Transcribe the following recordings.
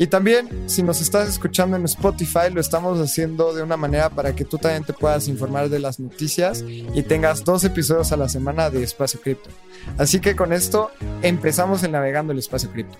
Y también, si nos estás escuchando en Spotify, lo estamos haciendo de una manera para que tú también te puedas informar de las noticias y tengas dos episodios a la semana de Espacio Cripto. Así que con esto empezamos el Navegando el Espacio Cripto.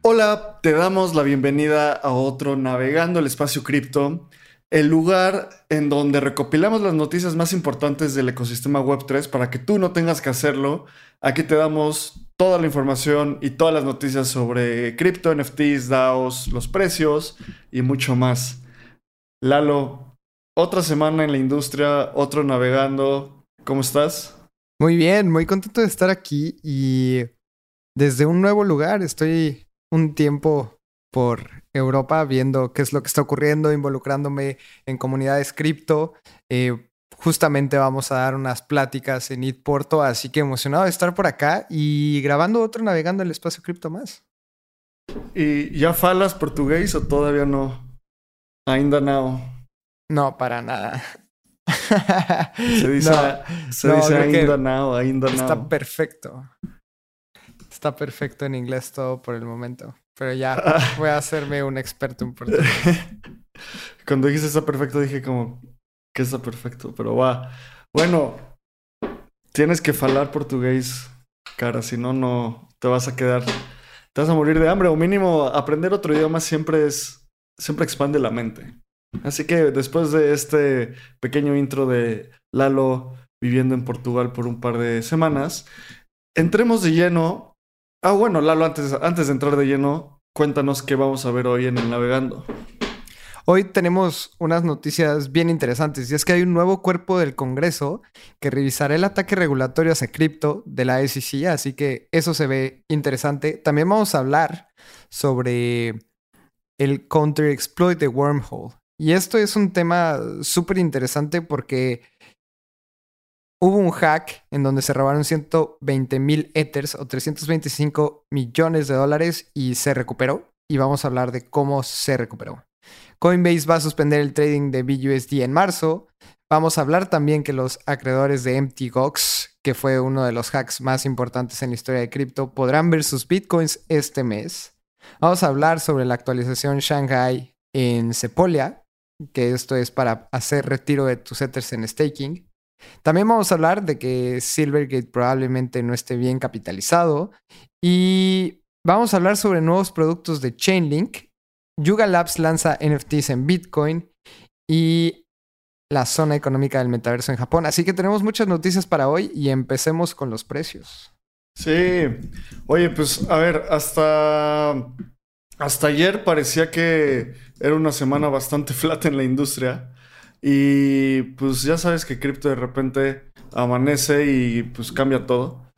Hola, te damos la bienvenida a otro Navegando el Espacio Cripto, el lugar en donde recopilamos las noticias más importantes del ecosistema Web3 para que tú no tengas que hacerlo. Aquí te damos toda la información y todas las noticias sobre cripto, NFTs, DAOs, los precios y mucho más. Lalo, otra semana en la industria, otro navegando. ¿Cómo estás? Muy bien, muy contento de estar aquí y desde un nuevo lugar. Estoy un tiempo por Europa viendo qué es lo que está ocurriendo, involucrándome en comunidades cripto. Eh, justamente vamos a dar unas pláticas en IT Porto, así que emocionado de estar por acá y grabando otro navegando el espacio cripto más. ¿Y ya falas portugués o todavía no? Ainda no. No, para nada. Se dice, se dice ainda now, ainda Está perfecto. Está perfecto en inglés todo por el momento. Pero ya voy a hacerme un experto en portugués. Cuando dijiste está perfecto dije como, que está perfecto, pero va. Bueno, tienes que falar portugués, cara, si no, no te vas a quedar, te vas a morir de hambre, o mínimo aprender otro idioma siempre es, siempre expande la mente. Así que después de este pequeño intro de Lalo viviendo en Portugal por un par de semanas, entremos de lleno. Ah, bueno, Lalo, antes, antes de entrar de lleno, cuéntanos qué vamos a ver hoy en el Navegando. Hoy tenemos unas noticias bien interesantes y es que hay un nuevo cuerpo del Congreso que revisará el ataque regulatorio hacia cripto de la SEC, así que eso se ve interesante. También vamos a hablar sobre el counter exploit de Wormhole. Y esto es un tema súper interesante porque hubo un hack en donde se robaron 120 mil Ethers o 325 millones de dólares y se recuperó. Y vamos a hablar de cómo se recuperó. Coinbase va a suspender el trading de BUSD en marzo. Vamos a hablar también que los acreedores de MTGOX, que fue uno de los hacks más importantes en la historia de cripto, podrán ver sus bitcoins este mes. Vamos a hablar sobre la actualización Shanghai en Sepolia, que esto es para hacer retiro de tus Ethers en staking. También vamos a hablar de que Silvergate probablemente no esté bien capitalizado. Y vamos a hablar sobre nuevos productos de Chainlink Yuga Labs lanza NFTs en Bitcoin y la zona económica del metaverso en Japón. Así que tenemos muchas noticias para hoy y empecemos con los precios. Sí. Oye, pues a ver, hasta, hasta ayer parecía que era una semana bastante flat en la industria. Y pues ya sabes que cripto de repente amanece y pues cambia todo.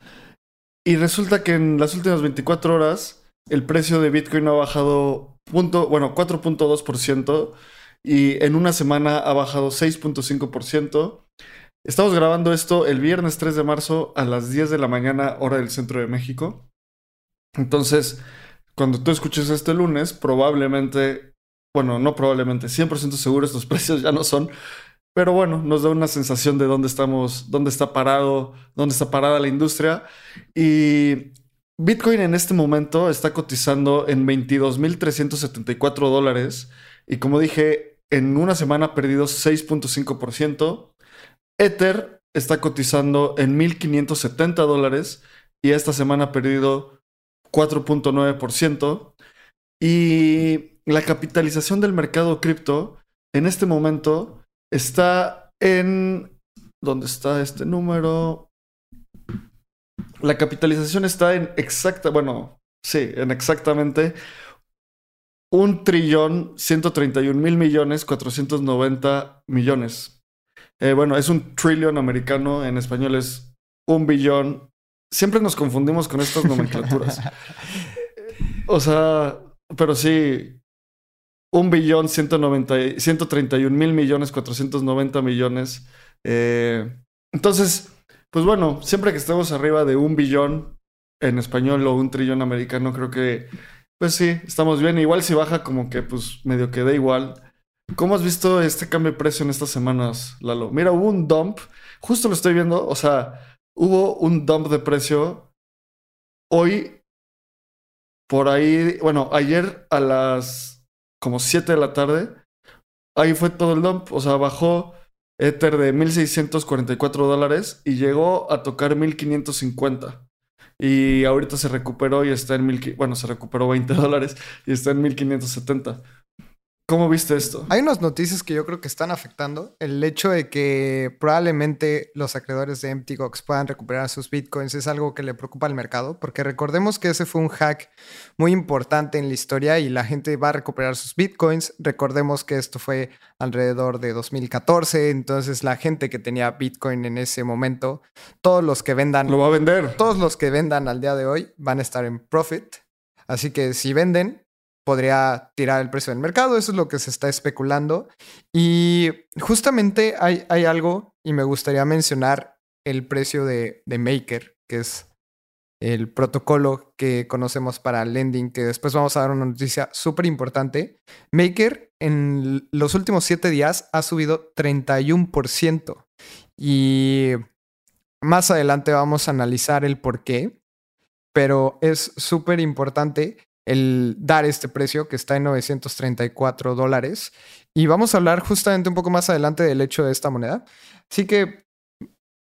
Y resulta que en las últimas 24 horas el precio de Bitcoin ha bajado punto, bueno, 4.2% y en una semana ha bajado 6.5%. Estamos grabando esto el viernes 3 de marzo a las 10 de la mañana, hora del centro de México. Entonces, cuando tú escuches este lunes, probablemente, bueno, no probablemente, 100% seguro estos precios ya no son, pero bueno, nos da una sensación de dónde estamos, dónde está parado, dónde está parada la industria. Y Bitcoin en este momento está cotizando en 22.374 dólares y como dije, en una semana ha perdido 6.5%. Ether está cotizando en 1.570 dólares y esta semana ha perdido 4.9%. Y la capitalización del mercado cripto en este momento está en... ¿Dónde está este número? La capitalización está en exacta, bueno, sí, en exactamente un trillón 131 mil millones 490 millones. Eh, bueno, es un trillón americano, en español es un billón. Siempre nos confundimos con estas nomenclaturas. o sea, pero sí, un billón 190, 131 mil millones 490 millones. Eh, Entonces, pues bueno, siempre que estemos arriba de un billón en español o un trillón americano, creo que, pues sí, estamos bien. Igual si baja como que, pues medio queda igual. ¿Cómo has visto este cambio de precio en estas semanas, Lalo? Mira, hubo un dump, justo lo estoy viendo, o sea, hubo un dump de precio hoy, por ahí, bueno, ayer a las como 7 de la tarde, ahí fue todo el dump, o sea, bajó Ether de 1.644 dólares y llegó a tocar 1.550. Y ahorita se recuperó y está en 1.000, bueno, se recuperó 20 dólares y está en 1.570. ¿Cómo viste esto? Hay unas noticias que yo creo que están afectando. El hecho de que probablemente los acreedores de MTGOX puedan recuperar sus bitcoins es algo que le preocupa al mercado, porque recordemos que ese fue un hack muy importante en la historia y la gente va a recuperar sus bitcoins. Recordemos que esto fue alrededor de 2014, entonces la gente que tenía bitcoin en ese momento, todos los que vendan... Lo va a vender. Todos los que vendan al día de hoy van a estar en profit. Así que si venden, podría tirar el precio del mercado, eso es lo que se está especulando. Y justamente hay, hay algo, y me gustaría mencionar el precio de, de, Maker, que es el protocolo que conocemos para lending, que después vamos a dar una noticia súper importante. Maker en los últimos siete días ha subido 31%. Y más adelante vamos a analizar el por qué, pero es súper importante el dar este precio que está en 934 dólares. Y vamos a hablar justamente un poco más adelante del hecho de esta moneda. Así que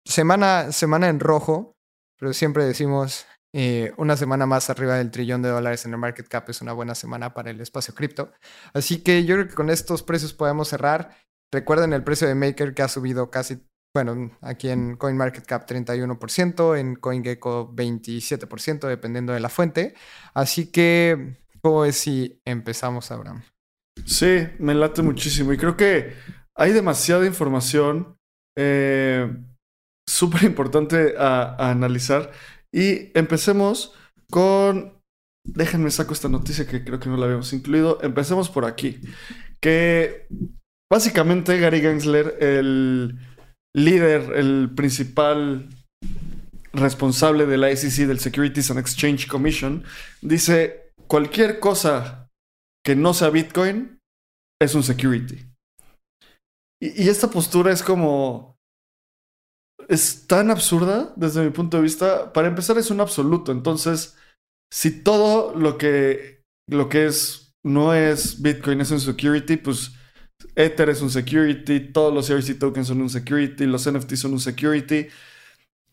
semana, semana en rojo, pero siempre decimos eh, una semana más arriba del trillón de dólares en el market cap es una buena semana para el espacio cripto. Así que yo creo que con estos precios podemos cerrar. Recuerden el precio de Maker que ha subido casi bueno, aquí en CoinMarketCap 31%, en CoinGecko 27%, dependiendo de la fuente. Así que, ¿cómo es si empezamos, Abraham? Sí, me late muchísimo y creo que hay demasiada información eh, súper importante a, analizar. Y empecemos con... Déjenme saco esta noticia que creo que no la habíamos incluido. Empecemos por aquí. Que básicamente Gary Gensler, el líder, el principal responsable de la SEC, del Securities and Exchange Commission, dice, cualquier cosa que no sea Bitcoin es un security. Y, y, esta postura es como... Es tan absurda desde mi punto de vista. Para empezar es un absoluto. Entonces, si todo lo que, lo que es no es Bitcoin, es un security, pues Ether es un security, todos los ERC tokens son un security, los NFTs son un security.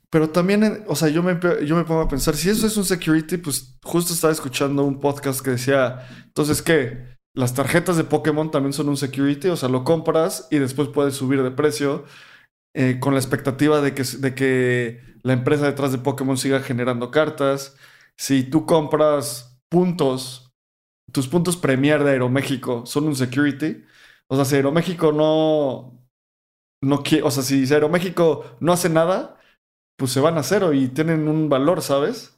Pero también, o sea, yo me, yo me pongo a pensar, si eso es un security, pues justo estaba escuchando un podcast que decía, entonces, ¿qué? Las tarjetas de Pokémon también son un security, o sea, lo compras y después puedes subir de precio eh, con la expectativa de que, de que la empresa detrás de Pokémon siga generando cartas. Si tú compras puntos, tus puntos Premier de Aeroméxico son un security, o sea, si Aeroméxico no. no quiere, o sea, si Aeroméxico no hace nada, pues se van a cero y tienen un valor, ¿sabes?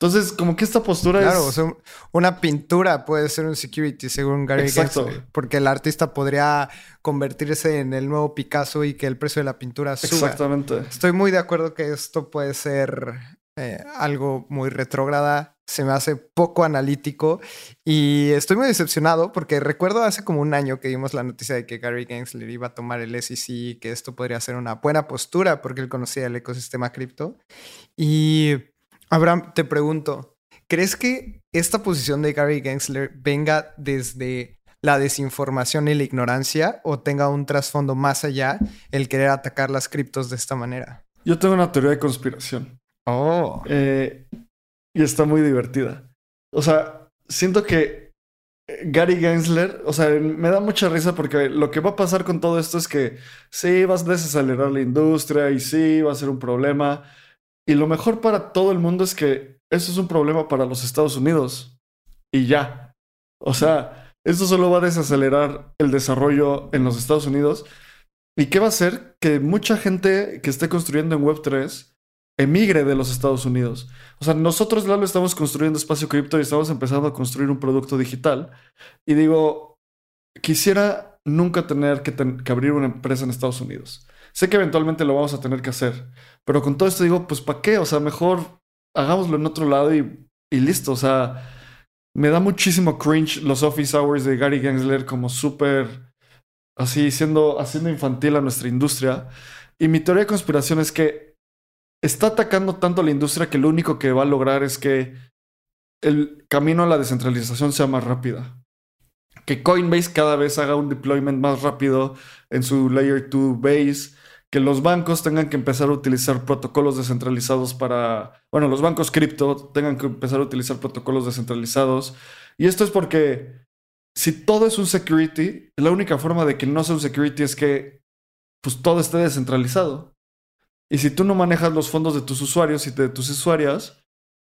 Entonces, como que esta postura claro, es. Claro, o sea, una pintura puede ser un security, según Gary Exacto. porque el artista podría convertirse en el nuevo Picasso y que el precio de la pintura suba. Exactamente. Estoy muy de acuerdo que esto puede ser eh, algo muy retrógrada se me hace poco analítico y estoy muy decepcionado porque recuerdo hace como un año que dimos la noticia de que Gary Gensler iba a tomar el SEC y que esto podría ser una buena postura porque él conocía el ecosistema cripto. Y Abraham, te pregunto, ¿crees que esta posición de Gary Gensler venga desde la desinformación y la ignorancia o tenga un trasfondo más allá el querer atacar las criptos de esta manera? Yo tengo una teoría de conspiración. Oh. Eh, y está muy divertida. O sea, siento que Gary Gensler, o sea, me da mucha risa porque lo que va a pasar con todo esto es que sí, vas a desacelerar la industria y sí, va a ser un problema. Y lo mejor para todo el mundo es que eso es un problema para los Estados Unidos. Y ya. O sea, esto solo va a desacelerar el desarrollo en los Estados Unidos. ¿Y qué va a hacer? Que mucha gente que esté construyendo en Web3 emigre de los Estados Unidos. O sea, nosotros, Lalo, estamos construyendo espacio cripto y estamos empezando a construir un producto digital. Y digo, quisiera nunca tener que, abrir una empresa en Estados Unidos. sé que eventualmente lo vamos a tener que hacer. Pero con todo esto digo, pues ¿para qué? O sea, mejor hagámoslo en otro lado y, listo. O sea, me da muchísimo cringe los office hours de Gary Gensler como súper así siendo haciendo infantil a nuestra industria. Y mi teoría de conspiración es que está atacando tanto a la industria que lo único que va a lograr es que el camino a la descentralización sea más rápida. Que Coinbase cada vez haga un deployment más rápido en su Layer 2 base. Que los bancos tengan que empezar a utilizar protocolos descentralizados para. Bueno, los bancos cripto tengan que empezar a utilizar protocolos descentralizados. Y esto es porque si todo es un security, la única forma de que no sea un security es que pues todo esté descentralizado. Y si tú no manejas los fondos de tus usuarios y de tus usuarias,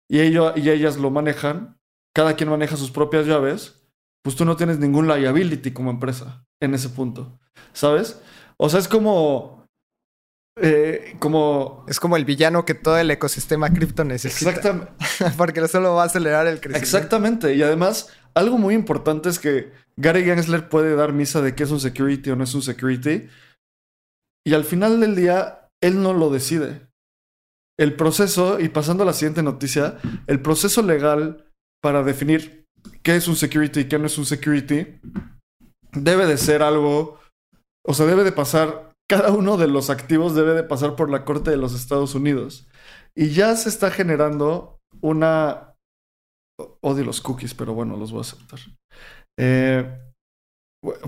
y, ellos, y ellas lo manejan, cada quien maneja sus propias llaves, pues tú no tienes ningún liability como empresa en ese punto. ¿Sabes? O sea, es como. Eh, como. Es como el villano que todo el ecosistema cripto necesita. Exactamente. Porque solo va a acelerar el crecimiento. Exactamente. Y además, algo muy importante es que Gary Gensler puede dar misa de qué es un security o no es un security. Y al final del día, él no lo decide. El proceso, y pasando a la siguiente noticia, el proceso legal para definir qué es un security y qué no es un security debe de ser algo, o sea, debe de pasar, cada uno de los activos debe de pasar por la Corte de los Estados Unidos. Y ya se está generando una... Odio los cookies, pero bueno, los voy a aceptar. Eh,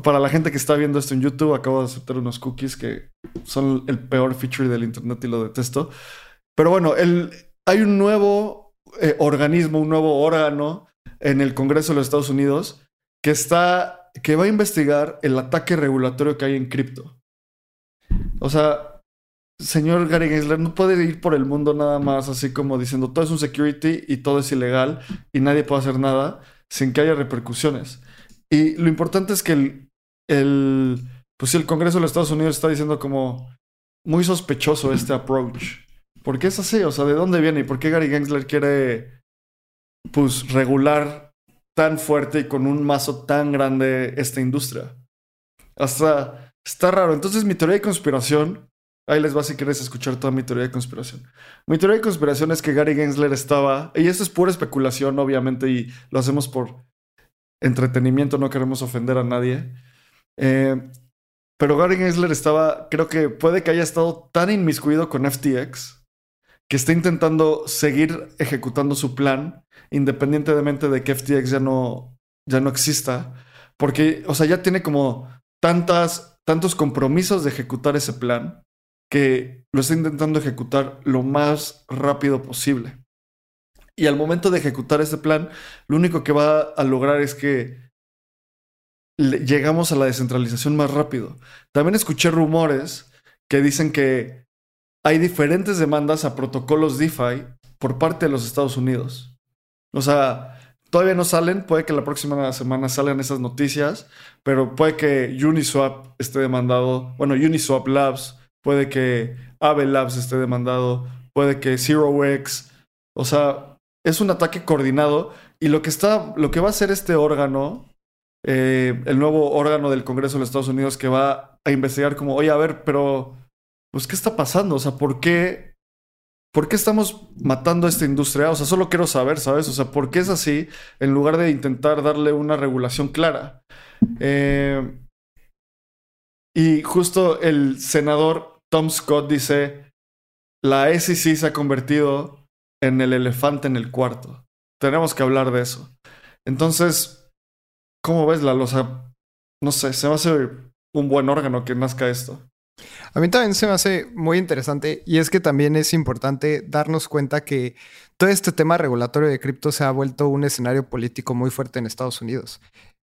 para la gente que está viendo esto en YouTube, acabo de aceptar unos cookies que son el peor feature del Internet y lo detesto. Pero bueno, hay un nuevo eh, organismo, un nuevo órgano en el Congreso de los Estados Unidos que está, que va a investigar el ataque regulatorio que hay en cripto. O sea, señor Gary Gensler no puede ir por el mundo nada más así como diciendo todo es un security y todo es ilegal y nadie puede hacer nada sin que haya repercusiones. Y lo importante es que el, el pues el Congreso de los Estados Unidos está diciendo como muy sospechoso este approach. ¿Por qué es así? O sea, ¿de dónde viene? ¿Y por qué Gary Gensler quiere, pues, regular tan fuerte y con un mazo tan grande esta industria? Hasta está raro. Entonces, mi teoría de conspiración, ahí les va si quieres escuchar toda mi teoría de conspiración. Mi teoría de conspiración es que Gary Gensler estaba, y esto es pura especulación, obviamente, y lo hacemos por entretenimiento, no queremos ofender a nadie. Eh, pero Gary Gensler estaba, creo que puede que haya estado tan inmiscuido con FTX que está intentando seguir ejecutando su plan, independientemente de que FTX ya no, ya no exista, porque, o sea, ya tiene como tantas, tantos compromisos de ejecutar ese plan que lo está intentando ejecutar lo más rápido posible. Y al momento de ejecutar ese plan, lo único que va a lograr es que llegamos a la descentralización más rápido. También escuché rumores que dicen que hay diferentes demandas a protocolos DeFi por parte de los Estados Unidos. O sea, todavía no salen, puede que la próxima semana salgan esas noticias, pero puede que Uniswap esté demandado, bueno, Uniswap Labs, puede que Aave Labs esté demandado, puede que ZeroX, o sea, es un ataque coordinado y lo que está, lo que va a hacer este órgano, eh, el nuevo órgano del Congreso de los Estados Unidos que va a investigar como, oye, a ver, pero pues, ¿qué está pasando? O sea, ¿por qué, ¿por qué estamos matando a esta industria? O sea, solo quiero saber, ¿sabes? O sea, ¿por qué es así en lugar de intentar darle una regulación clara? Eh, y justo el senador Tom Scott dice, la SEC se ha convertido en el elefante en el cuarto. Tenemos que hablar de eso. Entonces, ¿cómo ves la losa? No sé, se me hace un buen órgano que nazca esto. A mí también se me hace muy interesante y es que también es importante darnos cuenta que todo este tema regulatorio de cripto se ha vuelto un escenario político muy fuerte en Estados Unidos.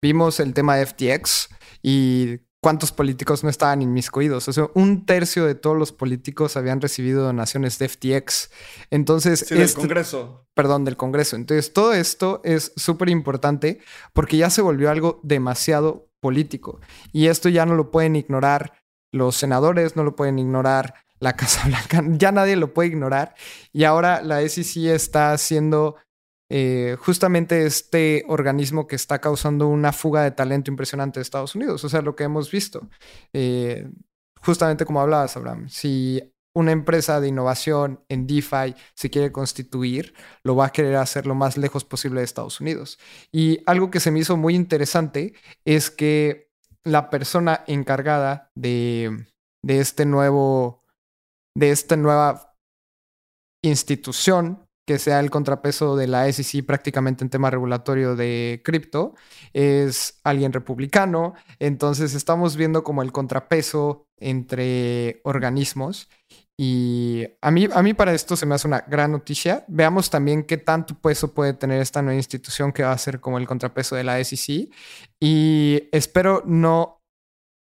Vimos el tema de FTX y cuántos políticos no estaban inmiscuidos. O sea, un tercio de todos los políticos habían recibido donaciones de FTX. Entonces... Sí, del este Congreso. Perdón, del Congreso. Entonces, todo esto es súper importante porque ya se volvió algo demasiado político. Y esto ya no lo pueden ignorar los senadores no lo pueden ignorar, la Casa Blanca, ya nadie lo puede ignorar. Y ahora la SEC está haciendo eh, justamente este organismo que está causando una fuga de talento impresionante de Estados Unidos. O sea, lo que hemos visto. Eh, justamente como hablabas, Abraham, si una empresa de innovación en DeFi se quiere constituir, lo va a querer hacer lo más lejos posible de Estados Unidos. Y algo que se me hizo muy interesante es que la persona encargada de, de este nuevo, de esta nueva institución que sea el contrapeso de la SEC prácticamente en tema regulatorio de cripto, es alguien republicano. Entonces estamos viendo como el contrapeso entre organismos. Y a mí, a mí para esto se me hace una gran noticia. Veamos también qué tanto peso puede tener esta nueva institución que va a ser como el contrapeso de la SEC. Y espero no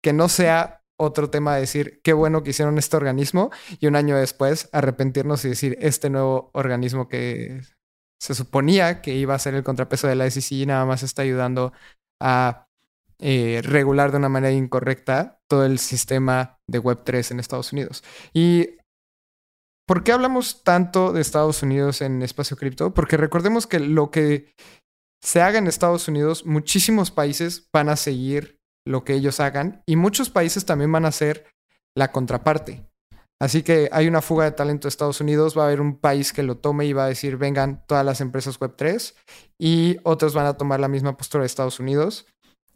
que no sea otro tema de decir qué bueno que hicieron este organismo y un año después arrepentirnos y decir este nuevo organismo que se suponía que iba a ser el contrapeso de la SEC nada más está ayudando a eh, regular de una manera incorrecta todo el sistema de Web3 en Estados Unidos. ¿Y por qué hablamos tanto de Estados Unidos en espacio cripto? Porque recordemos que lo que se haga en Estados Unidos, muchísimos países van a seguir lo que ellos hagan y muchos países también van a hacer la contraparte. Así que hay una fuga de talento de Estados Unidos, va a haber un país que lo tome y va a decir, vengan todas las empresas Web3 y otros van a tomar la misma postura de Estados Unidos.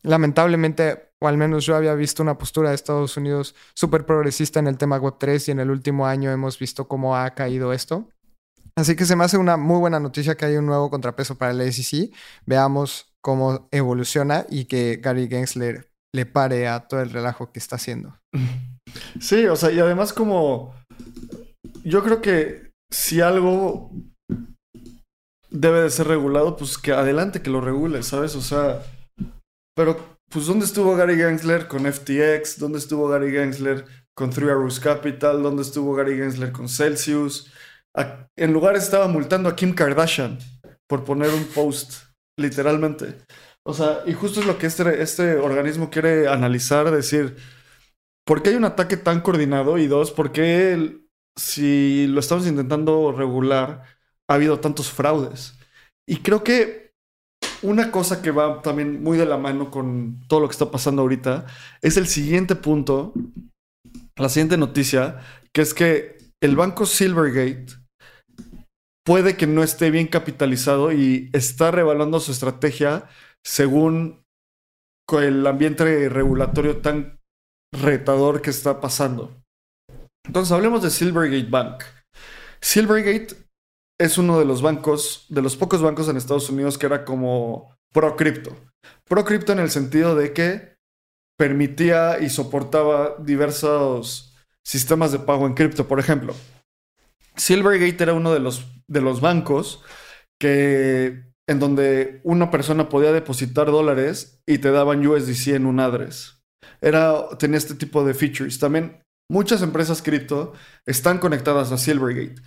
Lamentablemente, o al menos yo había visto una postura de Estados Unidos súper progresista en el tema Web3 y en el último año hemos visto cómo ha caído esto. Así que se me hace una muy buena noticia que hay un nuevo contrapeso para el SEC. Veamos cómo evoluciona y que Gary Gensler le pare a todo el relajo que está haciendo. Sí, o sea, y además como yo creo que si algo debe de ser regulado, pues que adelante que lo regule, ¿sabes? O sea, pero pues ¿dónde estuvo Gary Gensler con FTX? ¿Dónde estuvo Gary Gensler con Three Arrows Capital? ¿Dónde estuvo Gary Gensler con Celsius? en lugar estaba multando a Kim Kardashian por poner un post, literalmente. O sea, y justo es lo que este, este organismo quiere analizar, decir, ¿por qué hay un ataque tan coordinado? Y dos, ¿por qué si lo estamos intentando regular ha habido tantos fraudes? Y creo que una cosa que va también muy de la mano con todo lo que está pasando ahorita es el siguiente punto, la siguiente noticia, que es que el banco Silvergate puede que no esté bien capitalizado y está revaluando su estrategia según el ambiente regulatorio tan retador que está pasando. Entonces hablemos de Silvergate Bank. Silvergate es uno de los bancos, de los pocos bancos en Estados Unidos que era como pro cripto. Pro cripto en el sentido de que permitía y soportaba diversos sistemas de pago en cripto. Por ejemplo, Silvergate era uno de los, de los bancos que en donde una persona podía depositar dólares y te daban USDC en un address. Era, tenía este tipo de features. También muchas empresas cripto están conectadas a Silvergate.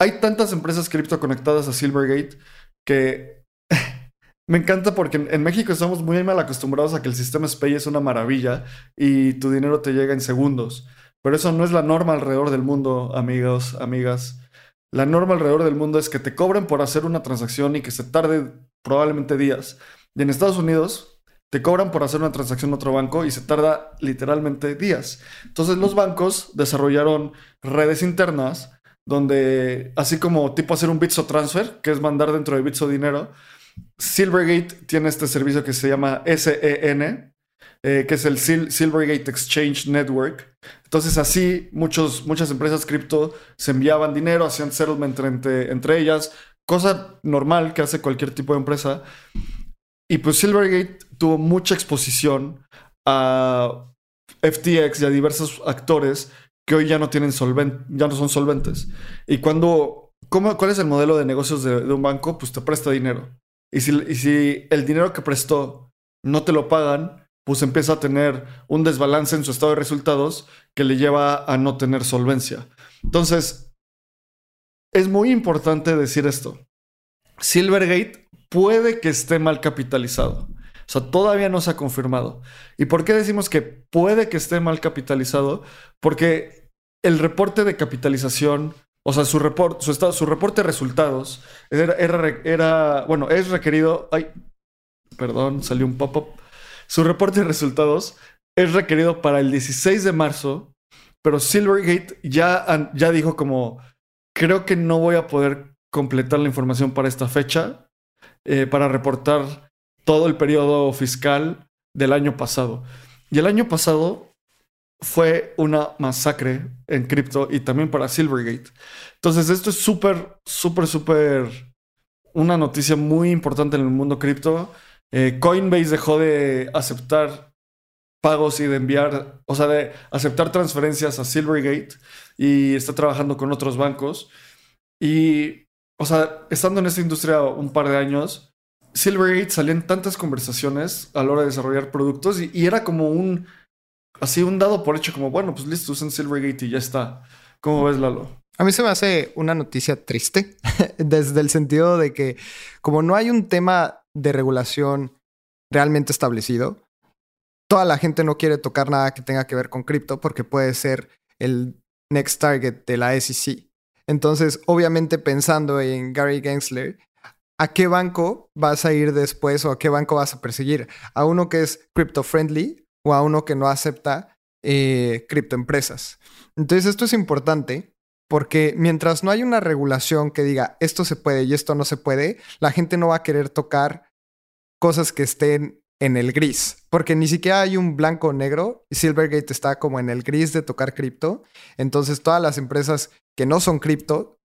Hay tantas empresas cripto conectadas a Silvergate que me encanta porque en, México estamos muy mal acostumbrados a que el sistema SPAY es una maravilla y tu dinero te llega en segundos. Pero eso no es la norma alrededor del mundo, amigos, amigas. La norma alrededor del mundo es que te cobren por hacer una transacción y que se tarde probablemente días. Y en Estados Unidos te cobran por hacer una transacción en otro banco y se tarda literalmente días. Entonces los bancos desarrollaron redes internas donde, así como tipo hacer un Bitso Transfer, que es mandar dentro de Bitso dinero, Silvergate tiene este servicio que se llama SEN, eh, que es el Silvergate Exchange Network. Entonces así muchos, muchas empresas cripto se enviaban dinero, hacían settlement entre, entre ellas, cosa normal que hace cualquier tipo de empresa. Y pues Silvergate tuvo mucha exposición a FTX y a diversos actores que hoy ya no tienen ya no son solventes. Y cuando, ¿cómo, ¿cuál es el modelo de negocios de, un banco? Pues te presta dinero. Y si, y si el dinero que prestó no te lo pagan, pues empieza a tener un desbalance en su estado de resultados que le lleva a no tener solvencia. Entonces, es muy importante decir esto. Silvergate puede que esté mal capitalizado. O sea, todavía no se ha confirmado. ¿Y por qué decimos que puede que esté mal capitalizado? Porque el reporte de capitalización, o sea, su, report, su, estado, su reporte de resultados era, era, bueno, es requerido... Ay, perdón, salió un pop-up su reporte de resultados es requerido para el 16 de marzo pero Silvergate ya, ya dijo como, creo que no voy a poder completar la información para esta fecha, eh, para reportar todo el periodo fiscal del año pasado. Y el año pasado fue una masacre en cripto y también para Silvergate. Entonces, esto es súper, súper, súper una noticia muy importante en el mundo cripto. Eh, Coinbase dejó de aceptar pagos y de enviar, o sea, de aceptar transferencias a Silvergate y está trabajando con otros bancos. Y, o sea, estando en esta industria un par de años, Silvergate salía en tantas conversaciones a la hora de desarrollar productos y, era como un, así un dado por hecho, como, bueno, pues listo, usen Silvergate y ya está. ¿Cómo ves, Lalo? A mí se me hace una noticia triste, desde el sentido de que como no hay un tema de regulación realmente establecido, toda la gente no quiere tocar nada que tenga que ver con cripto porque puede ser el next target de la SEC. Entonces, obviamente pensando en Gary Gensler, ¿a qué banco vas a ir después o a qué banco vas a perseguir? ¿A uno que es crypto friendly o a uno que no acepta eh, criptoempresas? Entonces, esto es importante porque mientras no hay una regulación que diga esto se puede y esto no se puede, la gente no va a querer tocar cosas que estén en el gris, porque ni siquiera hay un blanco o negro. Silvergate está como en el gris de tocar cripto. Entonces todas las empresas que no son cripto,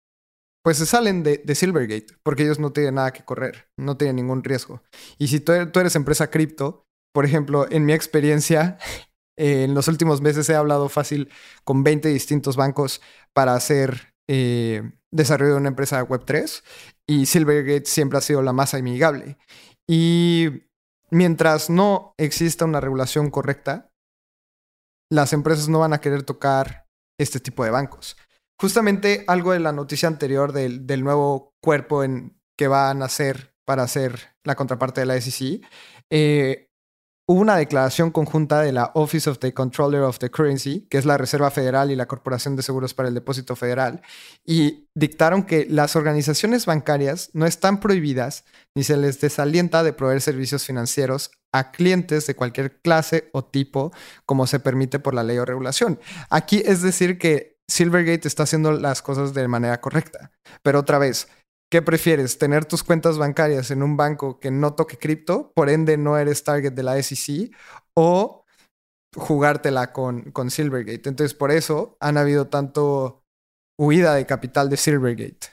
pues se salen de, Silvergate, porque ellos no tienen nada que correr, no tienen ningún riesgo. Y si tú, eres empresa cripto, por ejemplo, en mi experiencia, en los últimos meses he hablado fácil con 20 distintos bancos para hacer eh, desarrollo de una empresa Web3 y Silvergate siempre ha sido la más amigable. Y mientras no exista una regulación correcta, las empresas no van a querer tocar este tipo de bancos. Justamente algo de la noticia anterior del, nuevo cuerpo en, que van a hacer para hacer la contraparte de la SEC, eh, hubo una declaración conjunta de la Office of the Controller of the Currency, que es la Reserva Federal y la Corporación de Seguros para el Depósito Federal, y dictaron que las organizaciones bancarias no están prohibidas ni se les desalienta de proveer servicios financieros a clientes de cualquier clase o tipo como se permite por la ley o regulación. Aquí es decir que Silvergate está haciendo las cosas de manera correcta, pero otra vez, ¿Qué prefieres? ¿Tener tus cuentas bancarias en un banco que no toque cripto, por ende no eres target de la SEC? ¿O jugártela con, con Silvergate? Entonces, por eso han habido tanto huida de capital de Silvergate.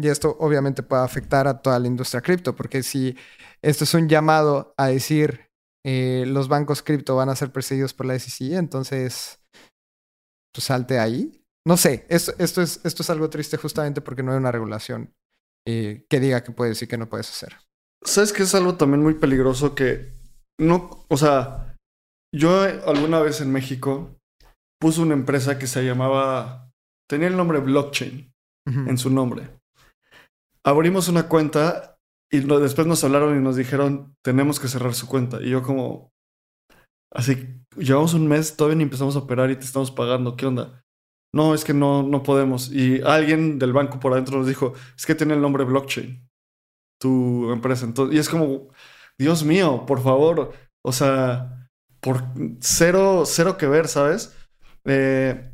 Y esto obviamente puede afectar a toda la industria cripto, porque si esto es un llamado a decir eh, los bancos cripto van a ser perseguidos por la SEC, entonces pues salte ahí. No sé, esto, es, esto es algo triste justamente porque no hay una regulación eh, que diga que puedes y que no puedes hacer. ¿Sabes que es algo también muy peligroso que no, o sea, yo alguna vez en México puse una empresa que se llamaba, tenía el nombre blockchain en su nombre. Abrimos una cuenta y después nos hablaron y nos dijeron, tenemos que cerrar su cuenta. Y yo como, así, llevamos un mes, todavía ni empezamos a operar y te estamos pagando, ¿qué onda? No, es que no, no podemos. Y alguien del banco por adentro nos dijo, es que tiene el nombre blockchain, tu empresa. Entonces, y es como, Dios mío, por favor, o sea, por cero, cero que ver, ¿sabes? Eh,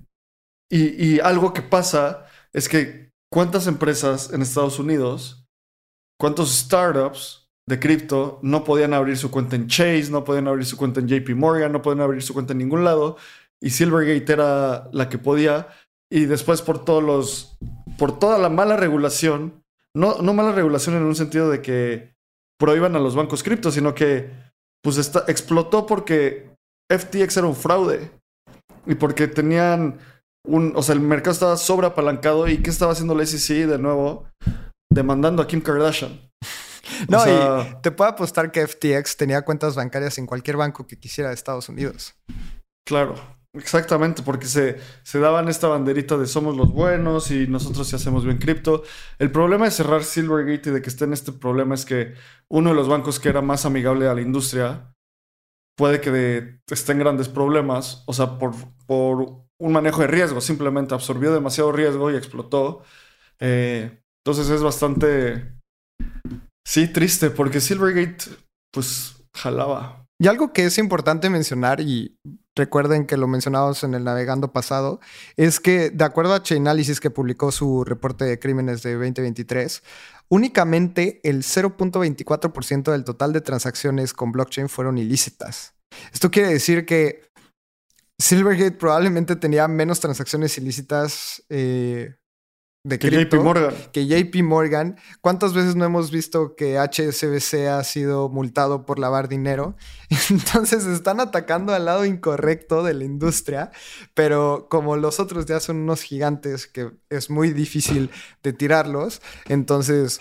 y, y algo que pasa es que cuántas empresas en Estados Unidos, cuántos startups de cripto no podían abrir su cuenta en Chase, no podían abrir su cuenta en JP Morgan, no podían abrir su cuenta en ningún lado y Silvergate era la que podía. Y después por todos los. por toda la mala regulación. No, no mala regulación en un sentido de que prohíban a los bancos cripto, sino que pues está, explotó porque FTX era un fraude. Y porque tenían un. O sea, el mercado estaba sobreapalancado. ¿Y qué estaba haciendo la SEC de nuevo? Demandando a Kim Kardashian. No, y te puedo apostar que FTX tenía cuentas bancarias en cualquier banco que quisiera de Estados Unidos. Claro. Exactamente, porque se, se, daban esta banderita de somos los buenos y nosotros sí hacemos bien cripto. El problema de cerrar Silvergate y de que esté en este problema es que uno de los bancos que era más amigable a la industria puede que esté en grandes problemas, o sea, por, por un manejo de riesgo, simplemente absorbió demasiado riesgo y explotó. Eh, entonces es bastante, sí, triste, porque Silvergate, pues, jalaba. Y algo que es importante mencionar y recuerden que lo mencionamos en el navegando pasado, es que de acuerdo a Chainalysis que publicó su reporte de crímenes de 2023, únicamente el 0.24% del total de transacciones con blockchain fueron ilícitas. Esto quiere decir que Silvergate probablemente tenía menos transacciones ilícitas eh, de que JP Morgan. Que JP Morgan. ¿Cuántas veces no hemos visto que HSBC ha sido multado por lavar dinero? Entonces están atacando al lado incorrecto de la industria, pero como los otros ya son unos gigantes que es muy difícil de tirarlos, entonces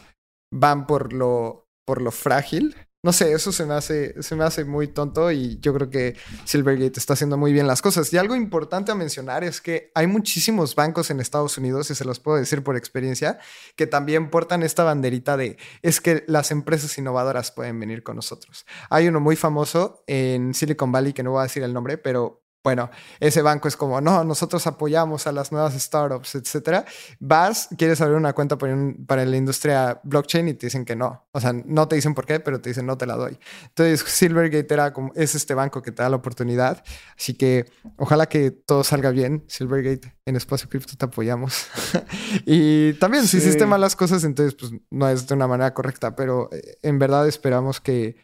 van por lo, por lo frágil no sé, eso se me hace, se me hace muy tonto y yo creo que Silvergate está haciendo muy bien las cosas. Y algo importante a mencionar es que hay muchísimos bancos en Estados Unidos, y se los puedo decir por experiencia, que también portan esta banderita de es que las empresas innovadoras pueden venir con nosotros. Hay uno muy famoso en Silicon Valley, que no voy a decir el nombre, pero bueno, ese banco es como, no, nosotros apoyamos a las nuevas startups, etcétera. Vas, quieres abrir una cuenta para, la industria blockchain y te dicen que no. O sea, no te dicen por qué, pero te dicen no te la doy. Entonces, Silvergate era como, es este banco que te da la oportunidad. Así que ojalá que todo salga bien. Silvergate, en Espacio Cripto te apoyamos. y también, si hiciste malas cosas, entonces, pues no es de una manera correcta, pero eh, en verdad esperamos que,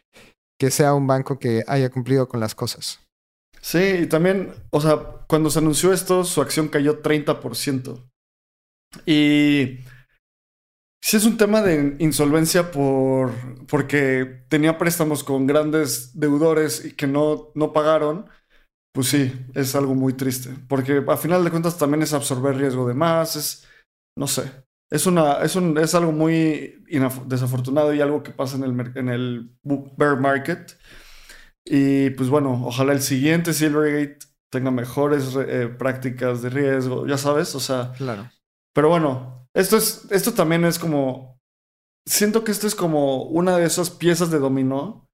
que sea un banco que haya cumplido con las cosas. Sí, y también, o sea, cuando se anunció esto, su acción cayó 30%. Y sí es un tema de insolvencia por porque tenía préstamos con grandes deudores y que no, no pagaron. Pues sí, es algo muy triste. Porque a final de cuentas también es absorber riesgo de más, es, no sé. Es, una, es, un, es algo muy desafortunado y algo que pasa en el, en el bear market. Y pues bueno, ojalá el siguiente Silvergate tenga mejores eh, prácticas de riesgo, ya sabes, o sea. Claro. Pero bueno, esto es, esto también es como. Siento que esto es como una de esas piezas de dominó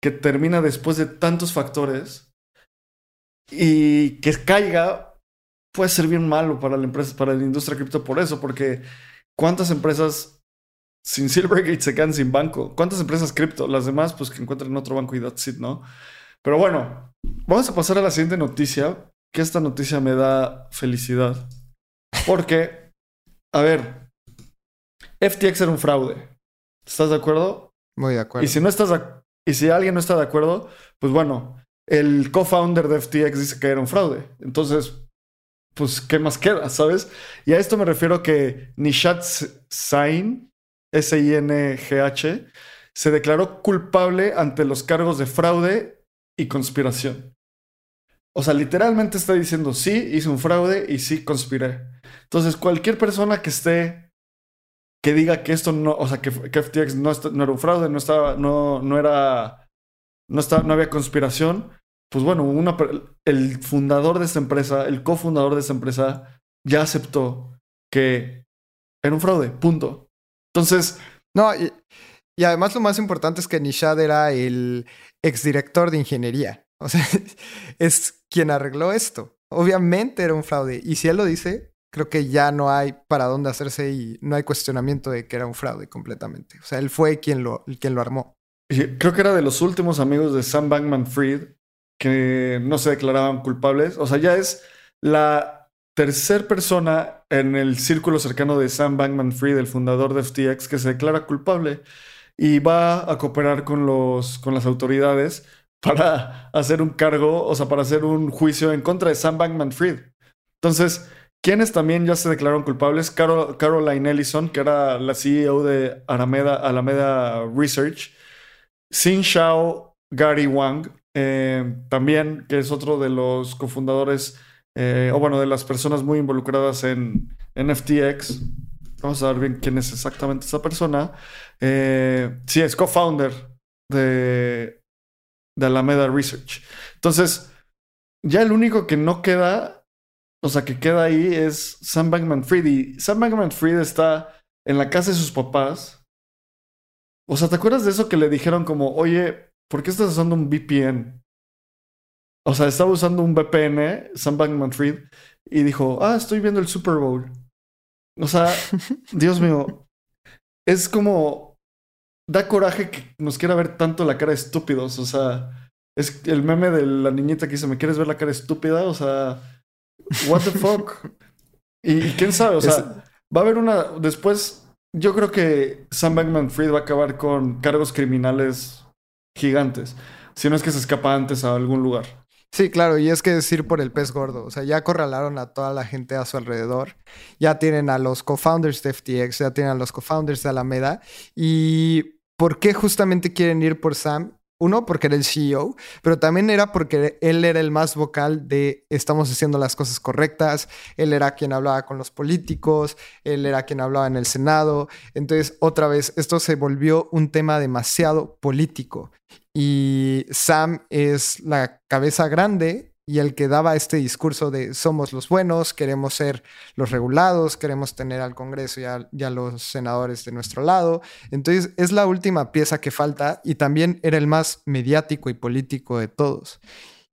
que termina después de tantos factores y que caiga puede ser bien malo para la empresa, para la industria cripto por eso, porque cuántas empresas sin Silvergate se quedan sin banco. ¿Cuántas empresas cripto? Las demás, pues que encuentren otro banco y that's it, ¿no? Pero bueno, vamos a pasar a la siguiente noticia, que esta noticia me da felicidad. Porque, a ver, FTX era un fraude. ¿Estás de acuerdo? Muy de acuerdo. Y si no estás y si alguien no está de acuerdo, pues bueno, el co-founder de FTX dice que era un fraude. Entonces, pues, ¿qué más queda? ¿Sabes? Y a esto me refiero que Nishat Sain S-I-N-G-H, se declaró culpable ante los cargos de fraude y conspiración. O sea, literalmente está diciendo, sí, hice un fraude y sí conspiré. Entonces, cualquier persona que esté, que diga que esto no, o sea, que, FTX no, era un fraude, no estaba, no, no era, no, estaba, no había conspiración, pues bueno, el fundador de esta empresa, el cofundador de esta empresa, ya aceptó que era un fraude, punto. Entonces. No, y, además lo más importante es que Nishad era el exdirector de ingeniería. O sea, es quien arregló esto. Obviamente era un fraude. Y si él lo dice, creo que ya no hay para dónde hacerse y no hay cuestionamiento de que era un fraude completamente. O sea, él fue quien lo, quien lo armó. creo que era de los últimos amigos de Sam Bankman Fried que no se declaraban culpables. O sea, ya es la tercer persona en el círculo cercano de Sam Bankman Fried, el fundador de FTX, que se declara culpable y va a cooperar con, los, con las autoridades para hacer un cargo, o sea, para hacer un juicio en contra de Sam Bankman Fried. Entonces, quienes también ya se declararon culpables, Caroline Ellison, que era la CEO de Alameda, Alameda Research, Xin Shao Gary Wang, eh, también, que es otro de los cofundadores eh, o bueno, de las personas muy involucradas en, en FTX. Vamos a ver bien quién es exactamente esa persona. Eh, sí, es co-founder de, de Alameda Research. Entonces, ya el único que no queda, o sea, que queda ahí es Sam Bankman Fried. Y Sam Bankman Fried está en la casa de sus papás. O sea, ¿te acuerdas de eso que le dijeron como, oye, ¿por qué estás usando un VPN? O sea, estaba usando un VPN, Sam Bankman Fried, y dijo, ah, estoy viendo el Super Bowl. O sea, Dios mío, es como, da coraje que nos quiera ver tanto la cara de estúpidos. O sea, Es el meme de la niñita que dice, ¿me quieres ver la cara estúpida? O sea, what the fuck. y, quién sabe, o sea, va a haber una... Después, yo creo que Sam Bankman Fried va a acabar con cargos criminales gigantes. Si no es que se escapa antes a algún lugar. Sí, claro, y es que decir por el pez gordo. O sea, ya acorralaron a toda la gente a su alrededor. Ya tienen a los co-founders de FTX, ya tienen a los co-founders de Alameda. ¿Y por qué justamente quieren ir por Sam? Uno, porque era el CEO, pero también era porque él era el más vocal de estamos haciendo las cosas correctas, él era quien hablaba con los políticos, él era quien hablaba en el Senado. Entonces, otra vez, esto se volvió un tema demasiado político. Y Sam es la cabeza grande y el que daba este discurso de somos los buenos, queremos ser los regulados, queremos tener al Congreso y a, los senadores de nuestro lado. Entonces es la última pieza que falta y también era el más mediático y político de todos.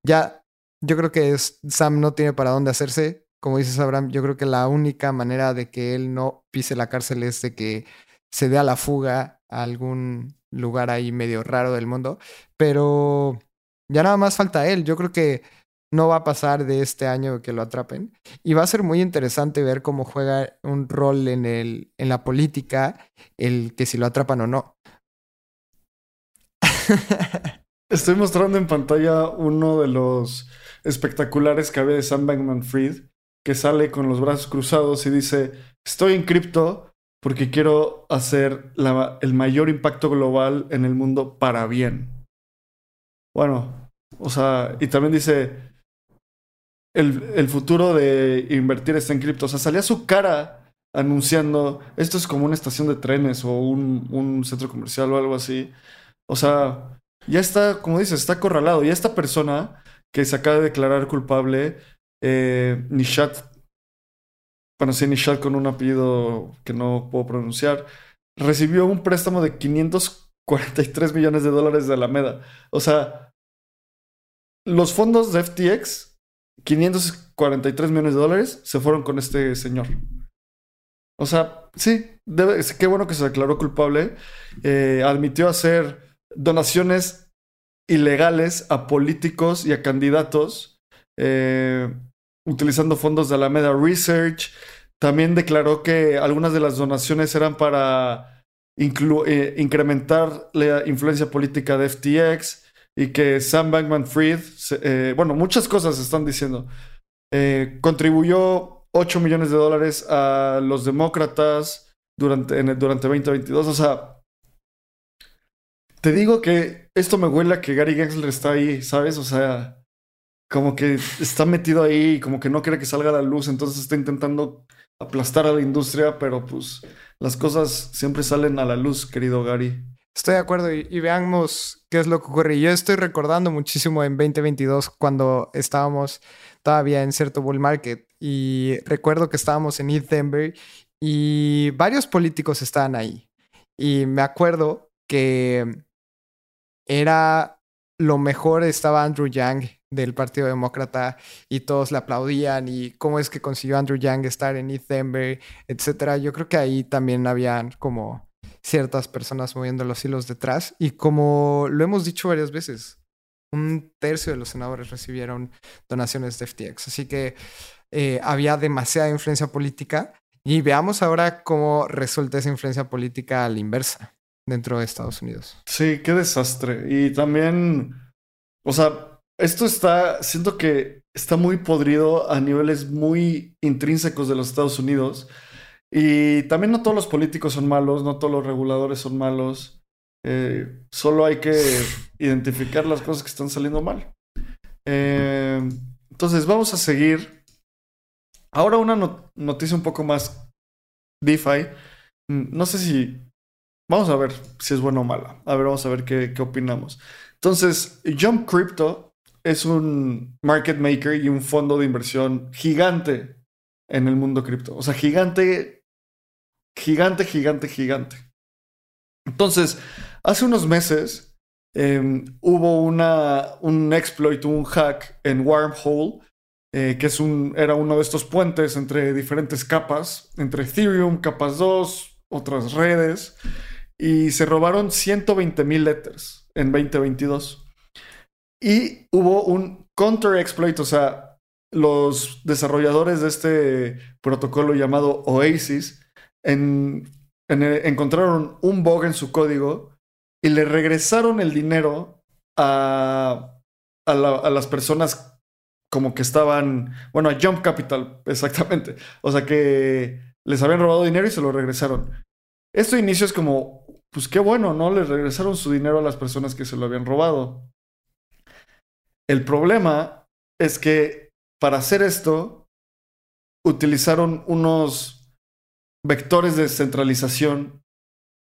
Ya, yo creo que Sam no tiene para dónde hacerse. Como dices, Abraham, yo creo que la única manera de que él no pise la cárcel es de que se dé a la fuga a algún lugar ahí medio raro del mundo. Pero ya nada más falta él. Yo creo que no va a pasar de este año que lo atrapen. Y va a ser muy interesante ver cómo juega un rol en, el, en la política, el que si lo atrapan o no. Estoy mostrando en pantalla uno de los espectaculares que había de Sam Bankman Fried, que sale con los brazos cruzados y dice, estoy en cripto porque quiero hacer el mayor impacto global en el mundo para bien. Bueno, o sea, y también dice, el, futuro de invertir está en cripto. O sea, salía su cara anunciando, esto es como una estación de trenes o un, centro comercial o algo así. O sea, ya está, como dices, está acorralado. Y esta persona que se acaba de declarar culpable, eh, Nishat, bueno, sí, Nishat con un apellido que no puedo pronunciar, recibió un préstamo de 543 millones de dólares de Alameda. O sea, los fondos de FTX 543 millones de dólares se fueron con este señor. O sea, sí, qué bueno que se declaró culpable. Eh, admitió hacer donaciones ilegales a políticos y a candidatos eh, utilizando fondos de Alameda Research. También declaró que algunas de las donaciones eran para eh, incrementar la influencia política de FTX y que Sam Bankman Fried, eh, bueno, muchas cosas están diciendo, eh, contribuyó 8 millones de dólares a los demócratas durante, en durante 2022. O sea, te digo que esto me huele que Gary Gensler está ahí, ¿sabes? O sea, como que está metido ahí, como que no quiere que salga a la luz, entonces está intentando aplastar a la industria, pero pues las cosas siempre salen a la luz, querido Gary. Estoy de acuerdo y, veamos qué es lo que ocurre. Yo estoy recordando muchísimo en 2022 cuando estábamos todavía en cierto bull market y recuerdo que estábamos en East Denver y varios políticos estaban ahí. Y me acuerdo que era lo mejor estaba Andrew Yang del Partido Demócrata y todos le aplaudían y cómo es que consiguió Andrew Yang estar en East Denver, etcétera. Yo creo que ahí también habían como ciertas personas moviendo los hilos detrás. Y como lo hemos dicho varias veces, un tercio de los senadores recibieron donaciones de FTX. Así que eh, había demasiada influencia política. Y veamos ahora cómo resulta esa influencia política a la inversa dentro de Estados Unidos. Sí, qué desastre. Y también, o sea, esto está, siento que está muy podrido a niveles muy intrínsecos de los Estados Unidos. Y también no todos los políticos son malos, no todos los reguladores son malos. Eh, solo hay que identificar las cosas que están saliendo mal. Eh, entonces, vamos a seguir. Ahora una noticia un poco más DeFi. Mm, no sé si... Vamos a ver si es buena o mala. A ver, vamos a ver qué, qué opinamos. Entonces, Jump Crypto es un market maker y un fondo de inversión gigante en el mundo cripto. O sea, gigante Gigante, gigante, gigante. Entonces, hace unos meses em, hubo una, un exploit, un hack en Wormhole, eh, que es un, era uno de estos puentes entre diferentes capas, entre Ethereum, capas 2, otras redes, y se robaron 120 mil letters en 2022. Y hubo un counter exploit, o sea, los desarrolladores de este protocolo llamado Oasis en, encontraron un bug en su código y le regresaron el dinero a, a, las personas como que estaban, bueno, a Jump Capital, exactamente. O sea que les habían robado dinero y se lo regresaron. Esto inicio es como, pues qué bueno, ¿no? Les regresaron su dinero a las personas que se lo habían robado. El problema es que para hacer esto utilizaron unos vectores de centralización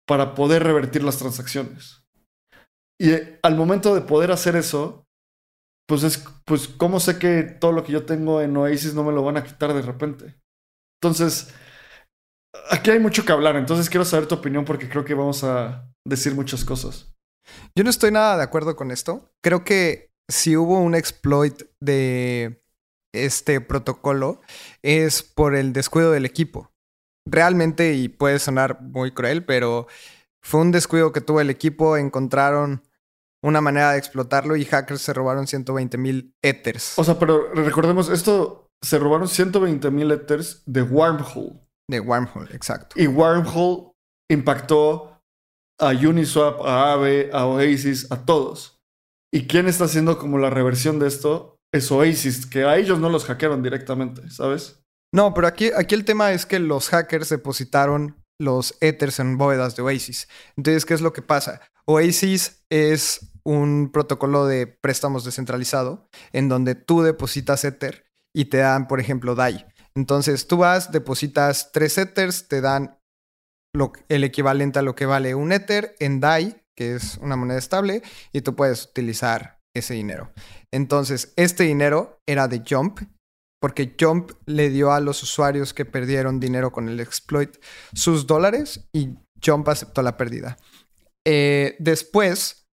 para poder revertir las transacciones. Y eh, al momento de poder hacer eso, pues es, pues, ¿cómo sé que todo lo que yo tengo en Oasis no me lo van a quitar de repente? Entonces, aquí hay mucho que hablar, entonces quiero saber tu opinión porque creo que vamos a decir muchas cosas. Yo no estoy nada de acuerdo con esto. Creo que si hubo un exploit de este protocolo es por el descuido del equipo. Realmente, y puede sonar muy cruel, pero fue un descuido que tuvo el equipo, encontraron una manera de explotarlo y hackers se robaron 120 mil Ethers. O sea, pero recordemos, esto se robaron 120 mil Ethers de Wormhole. De Wormhole, exacto. Y Wormhole impactó a Uniswap, a Aave, a Oasis, a todos. ¿Y quién está haciendo como la reversión de esto? Es Oasis, que a ellos no los hackearon directamente, ¿sabes? No, pero aquí, aquí el tema es que los hackers depositaron los Ethers en bóvedas de Oasis. Entonces, ¿qué es lo que pasa? Oasis es un protocolo de préstamos descentralizado en donde tú depositas Ether y te dan, por ejemplo, DAI. Entonces tú vas, depositas tres Ethers, te dan el equivalente a lo que vale un Ether en DAI, que es una moneda estable, y tú puedes utilizar ese dinero. Entonces, este dinero era de Jump, porque Jump le dio a los usuarios que perdieron dinero con el exploit sus dólares y Jump aceptó la pérdida. Eh, después,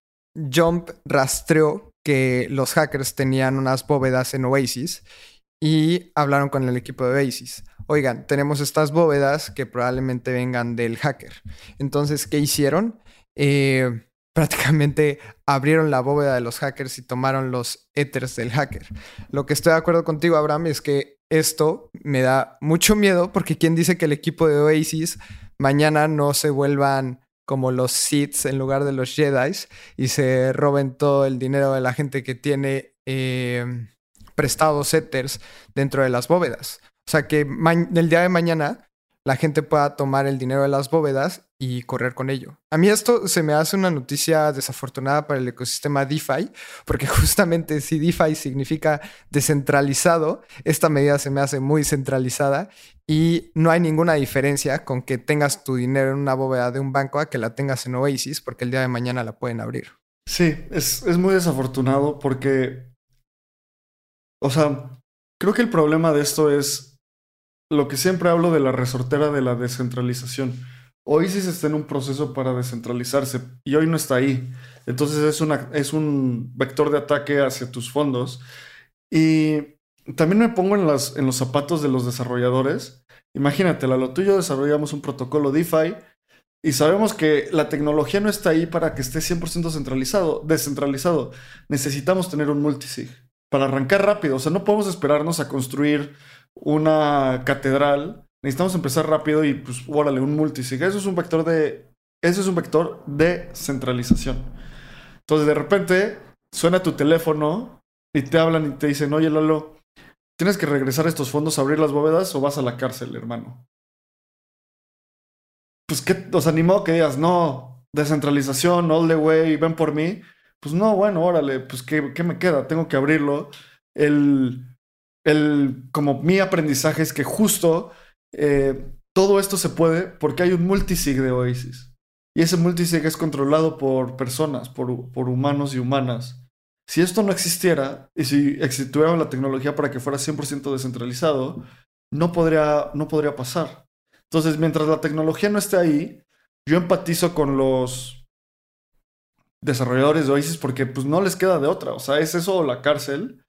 Jump rastreó que los hackers tenían unas bóvedas en Oasis y hablaron con el equipo de Oasis. Oigan, tenemos estas bóvedas que probablemente vengan del hacker. Entonces, ¿qué hicieron? Eh, prácticamente abrieron la bóveda de los hackers y tomaron los ethers del hacker. Lo que estoy de acuerdo contigo, Abraham, es que esto me da mucho miedo porque ¿quién dice que el equipo de Oasis mañana no se vuelvan como los Sith en lugar de los Jedi y se roben todo el dinero de la gente que tiene eh, prestados ethers dentro de las bóvedas. O sea, que el día de mañana la gente pueda tomar el dinero de las bóvedas y correr con ello. A mí esto se me hace una noticia desafortunada para el ecosistema DeFi, porque justamente si DeFi significa descentralizado, esta medida se me hace muy centralizada y no hay ninguna diferencia con que tengas tu dinero en una bóveda de un banco a que la tengas en Oasis, porque el día de mañana la pueden abrir. Sí, es, es muy desafortunado porque o sea, creo que el problema de esto es lo que siempre hablo de la resortera de la descentralización. Se está en un proceso para descentralizarse y hoy no está ahí. Entonces es, es un vector de ataque hacia tus fondos. Y también me pongo en, las, en los zapatos de los desarrolladores. Imagínate, lo tuyo desarrollamos un protocolo DeFi y sabemos que la tecnología no está ahí para que esté 100% centralizado, descentralizado. Necesitamos tener un multisig para arrancar rápido. O sea, no podemos esperarnos a construir una catedral. Necesitamos empezar rápido y pues, órale, un multisig. Eso es un vector de. Eso es un vector de centralización. Entonces, de repente, suena tu teléfono y te hablan y te dicen, oye, Lalo, tienes que regresar estos fondos a abrir las bóvedas o vas a la cárcel, hermano. Pues, ¿qué? os animó que digas, no, descentralización, all the way, ven por mí pues no, bueno, órale, pues ¿qué, me queda? Tengo que abrirlo. El, el, como mi aprendizaje es que justo eh, todo esto se puede porque hay un multisig de Oasis. Y ese multisig es controlado por personas, por, por humanos y humanas. Si esto no existiera y si existiera la tecnología para que fuera 100% descentralizado, no podría, no podría pasar. Entonces, mientras la tecnología no esté ahí, yo empatizo con los desarrolladores de Oasis porque pues no les queda de otra. O sea, es eso la cárcel.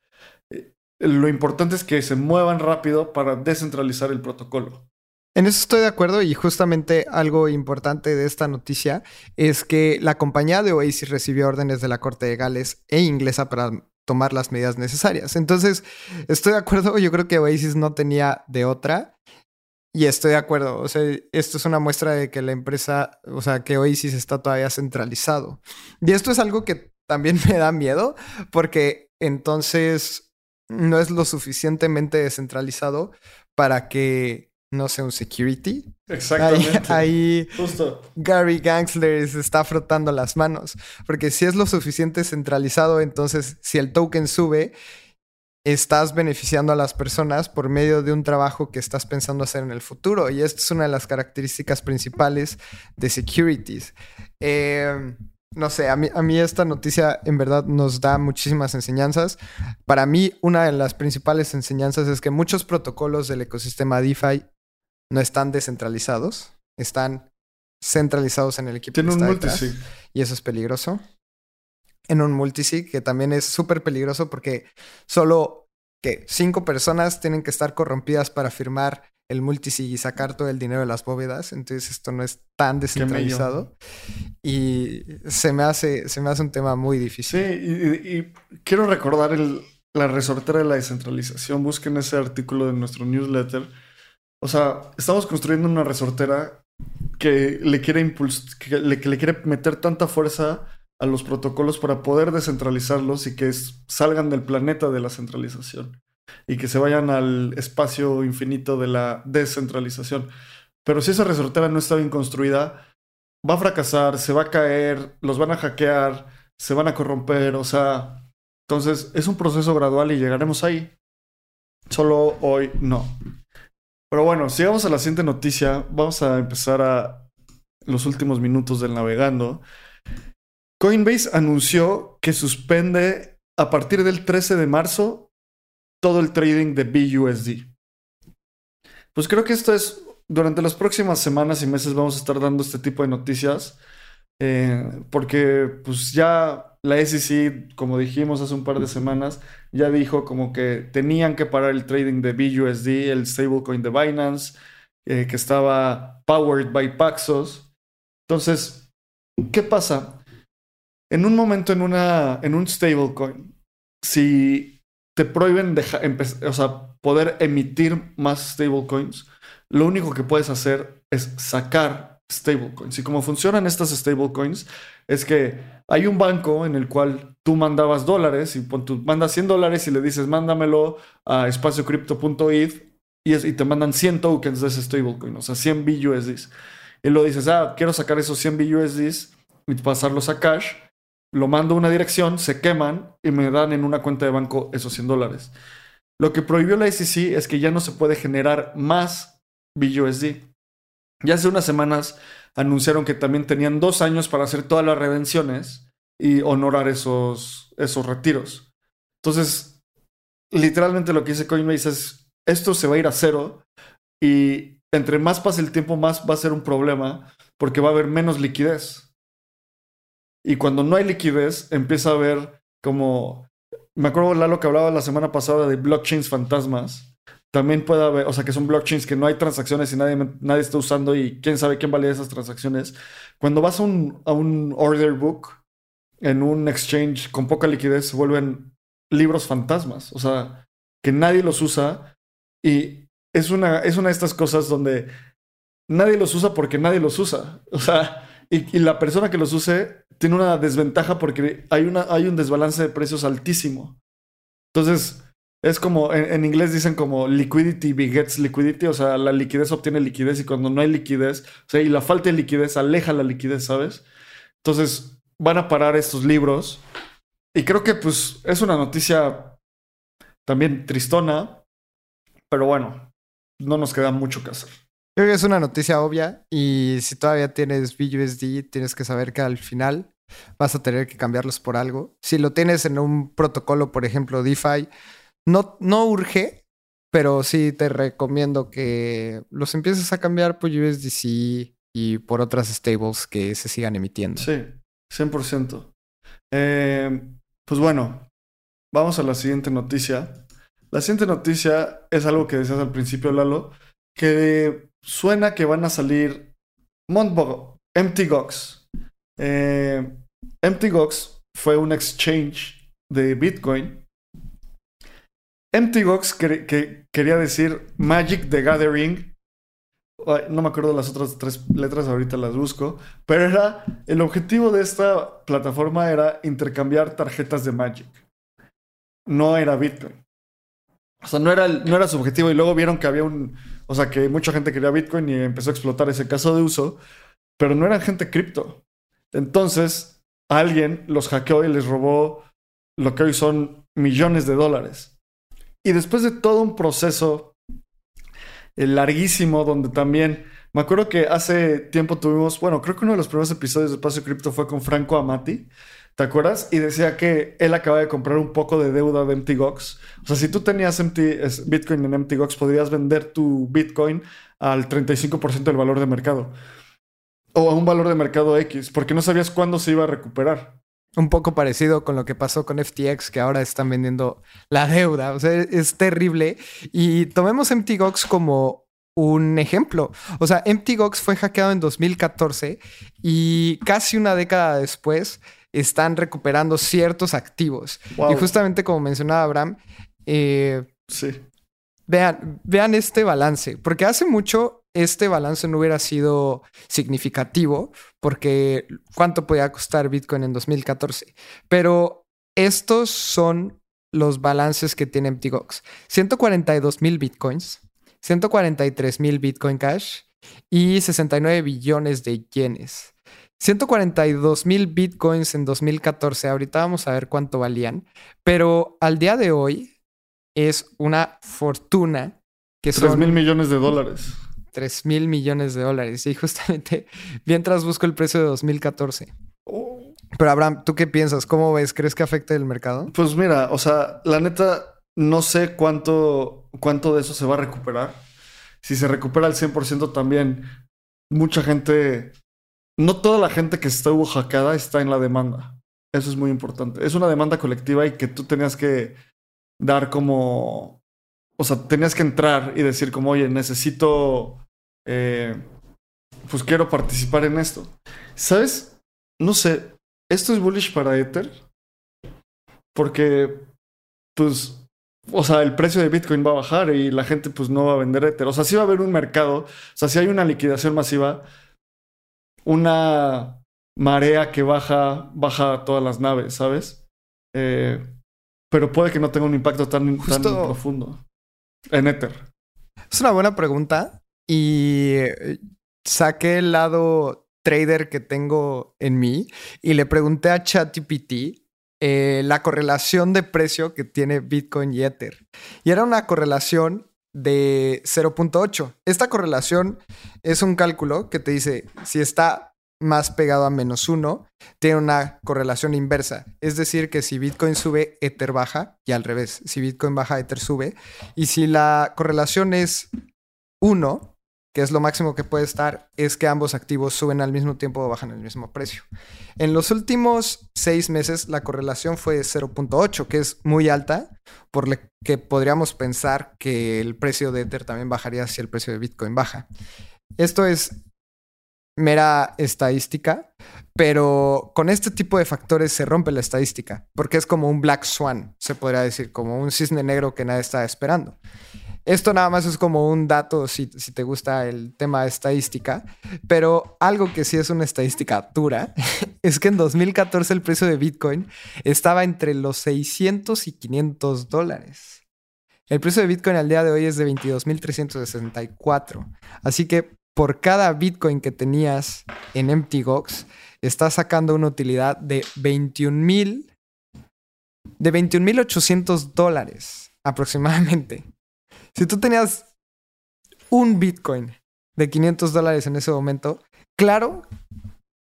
Lo importante es que se muevan rápido para descentralizar el protocolo. En eso estoy de acuerdo y justamente algo importante de esta noticia es que la compañía de Oasis recibió órdenes de la Corte de Gales e inglesa para tomar las medidas necesarias. Entonces, estoy de acuerdo, yo creo que Oasis no tenía de otra y estoy de acuerdo, o sea, esto es una muestra de que la empresa, o sea, que Oasis está todavía centralizado. Y esto es algo que también me da miedo porque entonces no es lo suficientemente descentralizado para que no sea un security. Exactamente. Ahí, Justo. Gary Gangsler se está frotando las manos. Porque si es lo suficiente centralizado, entonces si el token sube, estás beneficiando a las personas por medio de un trabajo que estás pensando hacer en el futuro. Y esta es una de las características principales de securities. Eh, no sé, a mí, a mí esta noticia en verdad nos da muchísimas enseñanzas. Para mí, una de las principales enseñanzas es que muchos protocolos del ecosistema DeFi no están descentralizados, están centralizados en el equipo. Tiene un multisig. Y eso es peligroso. En un multisig, que también es súper peligroso porque solo que cinco personas tienen que estar corrompidas para firmar el multisig y sacar todo el dinero de las bóvedas. Entonces esto no es tan descentralizado. Y se me hace, se me hace un tema muy difícil. Sí, y, quiero recordar la resortera de la descentralización. Busquen ese artículo de nuestro newsletter o sea, estamos construyendo una resortera que le quiere que le, quiere meter tanta fuerza a los protocolos para poder descentralizarlos y que salgan del planeta de la centralización y que se vayan al espacio infinito de la descentralización. Pero si esa resortera no está bien construida, va a fracasar, se va a caer, los van a hackear, se van a corromper, o sea, entonces es un proceso gradual y llegaremos ahí. Solo hoy no. Pero bueno, si vamos a la siguiente noticia, vamos a empezar a los últimos minutos del navegando. Coinbase anunció que suspende a partir del 13 de marzo todo el trading de BUSD. Pues creo que esto es, durante las próximas semanas y meses vamos a estar dando este tipo de noticias, eh, porque pues ya la SEC, como dijimos hace un par de semanas, ya dijo como que tenían que parar el trading de BUSD, el stablecoin de Binance, eh, que estaba powered by Paxos. Entonces, ¿qué pasa? En un momento en, una, en un stablecoin, si te prohíben o sea, poder emitir más stablecoins, lo único que puedes hacer es sacar stablecoins. Y como funcionan estas stablecoins, es que hay un banco en el cual tú mandabas dólares y tú mandas 100 dólares y le dices, mándamelo a espaciocrypto.eth y, y te mandan 100 tokens de ese stablecoin, o sea, 100 BUSDs. Y lo dices, ah, quiero sacar esos 100 BUSDs y pasarlos a cash. Lo mando a una dirección, se queman y me dan en una cuenta de banco esos 100 dólares. Lo que prohibió la SEC es que ya no se puede generar más BUSD. Ya hace unas semanas anunciaron que también tenían dos años para hacer todas las redenciones y honorar esos, esos retiros. Entonces, literalmente lo que dice Coinbase es, esto se va a ir a cero y entre más pase el tiempo, más va a ser un problema porque va a haber menos liquidez. Y cuando no hay liquidez, empieza a haber como... Me acuerdo, Lalo, que hablaba la semana pasada de blockchains fantasmas también puede haber, o sea, que son blockchains que no hay transacciones y nadie, nadie está usando y quién sabe quién valida esas transacciones. Cuando vas a un, a un order book en un exchange con poca liquidez, se vuelven libros fantasmas, o sea, que nadie los usa y es una, es una de estas cosas donde nadie los usa porque nadie los usa. O sea, y, y, la persona que los use tiene una desventaja porque hay, una, hay un desbalance de precios altísimo. Entonces, es como, en, inglés dicen como liquidity begets liquidity, o sea, la liquidez obtiene liquidez y cuando no hay liquidez, o sea, y la falta de liquidez aleja la liquidez, ¿sabes? Entonces, van a parar estos libros. Y creo que pues es una noticia también tristona, pero bueno, no nos queda mucho que hacer. Creo que es una noticia obvia y si todavía tienes BUSD, tienes que saber que al final vas a tener que cambiarlos por algo. Si lo tienes en un protocolo, por ejemplo, DeFi, no, no urge, pero sí te recomiendo que los empieces a cambiar por USDC y por otras stables que se sigan emitiendo. Sí, 100%. Eh, pues bueno, vamos a la siguiente noticia. La siguiente noticia es algo que decías al principio, Lalo, que suena que van a salir Montbo, MTGOX. Eh, MTGOX fue un exchange de Bitcoin. MTGOX que, quería decir Magic the Gathering. no me acuerdo las otras tres letras, ahorita las busco. Pero era. El objetivo de esta plataforma era intercambiar tarjetas de Magic. No era Bitcoin. O sea, no era, no era su objetivo. Y luego vieron que había un. O sea, que mucha gente quería Bitcoin y empezó a explotar ese caso de uso. Pero no eran gente cripto. Entonces, alguien los hackeó y les robó lo que hoy son millones de dólares. Y después de todo un proceso eh, larguísimo, donde también. Me acuerdo que hace tiempo tuvimos. Bueno, creo que uno de los primeros episodios de Espacio Cripto fue con Franco Amati ¿Te acuerdas? Y decía que él acaba de comprar un poco de deuda de MTGOX. O sea, si tú tenías Bitcoin en MTGOX, podrías vender tu Bitcoin al 35% del valor de mercado. O a un valor de mercado X, porque no sabías cuándo se iba a recuperar. Un poco parecido con lo que pasó con FTX, que ahora están vendiendo la deuda. O sea, es terrible. Y tomemos MTGOX como un ejemplo. O sea, MTGOX fue hackeado en 2014 y casi una década después están recuperando ciertos activos. Y justamente como mencionaba Abraham, eh, sí. vean, vean este balance, porque hace mucho este balance no hubiera sido significativo, porque ¿cuánto podía costar Bitcoin en 2014? Pero estos son los balances que tiene MTGOX. 142 mil Bitcoins, 143 mil Bitcoin Cash y 69 billones de yenes. 142 mil bitcoins en 2014, ahorita vamos a ver cuánto valían, pero al día de hoy es una fortuna que 3 son... mil millones de dólares. 3 mil millones de dólares. Y justamente mientras busco el precio de 2014. Pero Abraham, ¿tú qué piensas? ¿Cómo ves? ¿Crees que afecte el mercado? Pues mira, o sea, la neta, no sé cuánto, cuánto de eso se va a recuperar. Si se recupera al 100% también, mucha gente no toda la gente que estuvo hackeada está en la demanda. Eso es muy importante. Es una demanda colectiva y que tú tenías que dar como, o sea, tenías que entrar y decir como, oye, necesito, eh, pues quiero participar en esto. ¿Sabes? No sé, esto es bullish para Ether porque, pues, o sea, el precio de Bitcoin va a bajar y la gente pues no va a vender Ether. O sea, sí va a haber un mercado, o sea, si hay una liquidación masiva, una marea que baja, baja todas las naves, ¿sabes? Eh, pero puede que no tenga un impacto tan, profundo en Ether. Es una buena pregunta y eh, saqué el lado trader que tengo en mí y le pregunté a ChatGPT eh, la correlación de precio que tiene Bitcoin y Ether. Y era una correlación de 0.8. Esta correlación es un cálculo que te dice si está más pegado a menos 1, tiene una correlación inversa. Es decir, que si Bitcoin sube, Ether baja y al revés. Si Bitcoin baja, Ether sube. Y si la correlación es 1, que es lo máximo que puede estar, es que ambos activos suben al mismo tiempo o bajan al mismo precio. En los últimos seis meses la correlación fue 0.8, que es muy alta, por lo que podríamos pensar que el precio de Ether también bajaría si el precio de Bitcoin baja. Esto es mera estadística, pero con este tipo de factores se rompe la estadística, porque es como un black swan, se podría decir, como un cisne negro que nadie está esperando. Esto nada más es como un dato si, te gusta el tema de estadística, pero algo que sí es una estadística dura es que en 2014 el precio de Bitcoin estaba entre los 600 y 500 dólares. El precio de Bitcoin al día de hoy es de 22.364. Así que por cada Bitcoin que tenías en MTGOX, estás sacando una utilidad de 21.000 de 21.800 dólares aproximadamente. Si tú tenías un Bitcoin de 500 dólares en ese momento, claro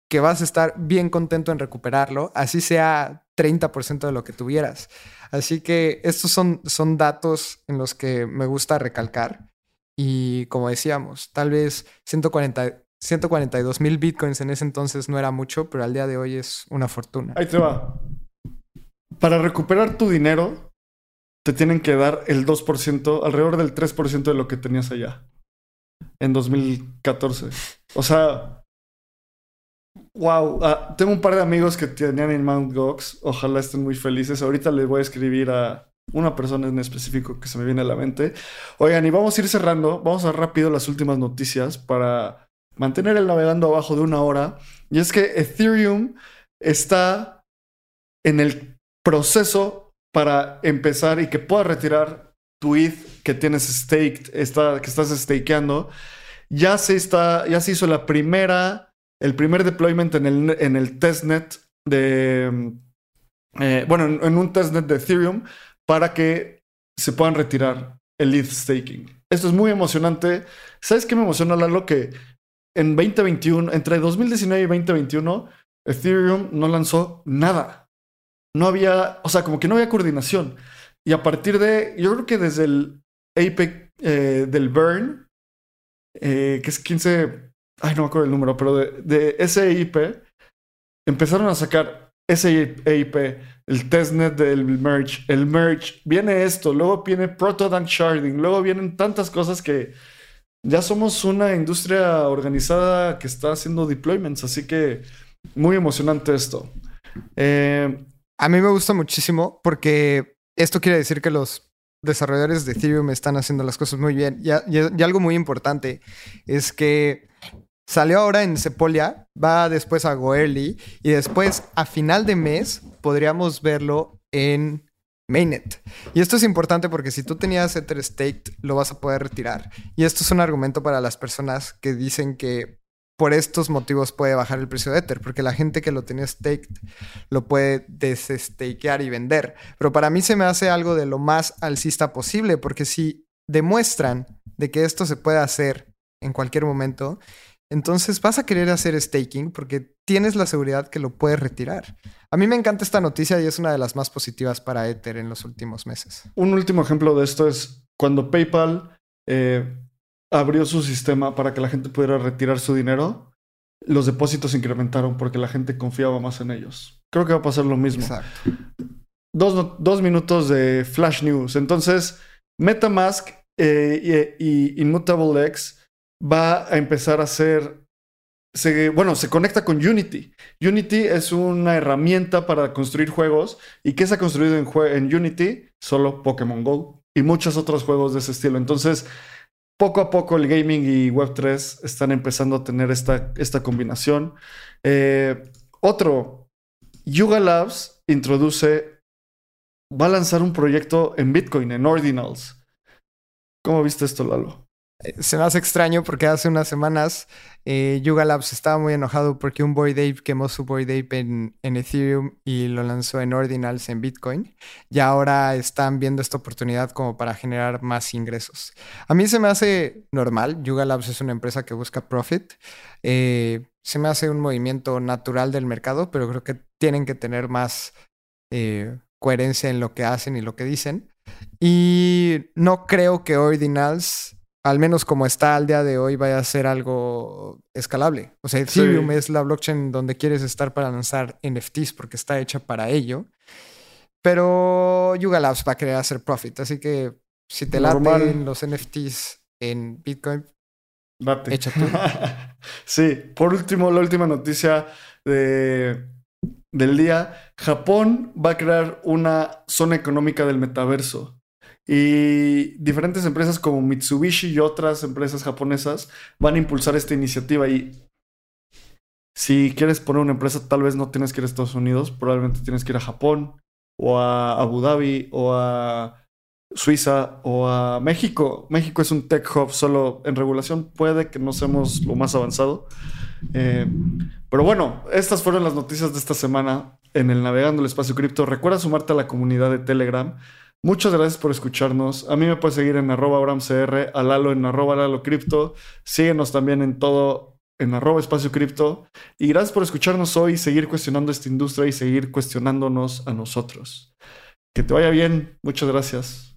que vas a estar bien contento en recuperarlo, así sea 30% de lo que tuvieras. Así que estos son, son datos en los que me gusta recalcar. Y como decíamos, tal vez 140, 142 mil bitcoins en ese entonces no era mucho, pero al día de hoy es una fortuna. Ahí te va. Para recuperar tu dinero, te tienen que dar el 2%, alrededor del 3% de lo que tenías allá. en 2014. O sea, wow. Ah, tengo un par de amigos que tenían en Mount Gox. Ojalá estén muy felices. Ahorita les voy a escribir a una persona en específico que se me viene a la mente. Oigan, y vamos a ir cerrando. Vamos a rápido las últimas noticias para mantener el navegando abajo de una hora. Y es que Ethereum está en el proceso para empezar y que pueda retirar tu ETH que tienes staked, está, que estás stakeando. Ya se, está, ya se hizo la primera, el primer deployment en el, en el testnet de, eh, bueno, en, en un testnet de Ethereum para que se puedan retirar el ETH staking. Esto es muy emocionante. ¿Sabes qué me emociona, Lalo? Que en 2021, entre 2019 y 2021, Ethereum no lanzó nada. No había, o sea, como que no había coordinación. Y a partir de, yo creo que desde el Apex eh, del Burn, eh, que es 15, ay, no me acuerdo el número, pero de, de ese IP, empezaron a sacar ese EIP, el testnet del merge, el merge, viene esto, luego viene Proto Sharding, luego vienen tantas cosas que ya somos una industria organizada que está haciendo deployments, así que muy emocionante esto. Eh, a mí me gusta muchísimo porque esto quiere decir que los desarrolladores de Ethereum están haciendo las cosas muy bien. Y, y algo muy importante es que salió ahora en Sepolia, va después a Goerli y después a final de mes podríamos verlo en mainnet. Y esto es importante porque si tú tenías Ether staked, lo vas a poder retirar. Y esto es un argumento para las personas que dicen que por estos motivos puede bajar el precio de Ether, porque la gente que lo tenía staked lo puede desestakear y vender. Pero para mí se me hace algo de lo más alcista posible, porque si demuestran de que esto se puede hacer en cualquier momento, entonces vas a querer hacer staking porque tienes la seguridad que lo puedes retirar. A mí me encanta esta noticia y es una de las más positivas para Ether en los últimos meses. Un último ejemplo de esto es cuando PayPal eh, abrió su sistema para que la gente pudiera retirar su dinero, los depósitos incrementaron porque la gente confiaba más en ellos. Creo que va a pasar lo mismo. Exacto. Dos, minutos de flash news. Entonces, MetaMask eh, y, y Immutable X va a empezar a ser bueno, se conecta con Unity. Unity es una herramienta para construir juegos. ¿Y qué se ha construido en, en, Unity? Solo Pokémon Go y muchos otros juegos de ese estilo. Entonces, poco a poco el gaming y Web3 están empezando a tener esta, esta combinación. Eh, otro, Yuga Labs introduce, va a lanzar un proyecto en Bitcoin, en Ordinals. ¿Cómo viste esto, Lalo? Eh, se me hace extraño porque hace unas semanas eh, Yuga Labs estaba muy enojado porque un Boyd Ape quemó su Boyd Ape en, Ethereum y lo lanzó en Ordinals en Bitcoin. Y ahora están viendo esta oportunidad como para generar más ingresos. A mí se me hace normal. Yuga Labs es una empresa que busca profit. Eh, se me hace un movimiento natural del mercado, pero creo que tienen que tener más coherencia en lo que hacen y lo que dicen. Y no creo que Ordinals al menos como está al día de hoy, vaya a ser algo escalable. O sea, Ethereum es la blockchain donde quieres estar para lanzar NFTs porque está hecha para ello. Pero Yuga Labs va a querer hacer profit. Así que si te laten los NFTs en Bitcoin, Date. Échate. sí, por último, la última noticia de, del día. Japón va a crear una zona económica del metaverso. Y diferentes empresas como Mitsubishi y otras empresas japonesas van a impulsar esta iniciativa. Y si quieres poner una empresa, tal vez no tienes que ir a Estados Unidos, probablemente tienes que ir a Japón o a Abu Dhabi o a Suiza o a México. México es un tech hub, solo en regulación puede que no seamos lo más avanzado. Eh, pero bueno, estas fueron las noticias de esta semana en el Navegando el Espacio Cripto. Recuerda sumarte a la comunidad de Telegram. Muchas gracias por escucharnos. A mí me puedes seguir en arroba abramcr, a en arroba. Síguenos también en todo en arroba espacio cripto. Y gracias por escucharnos hoy, seguir cuestionando esta industria y seguir cuestionándonos a nosotros. Que te vaya bien. Muchas gracias.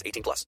18 plus.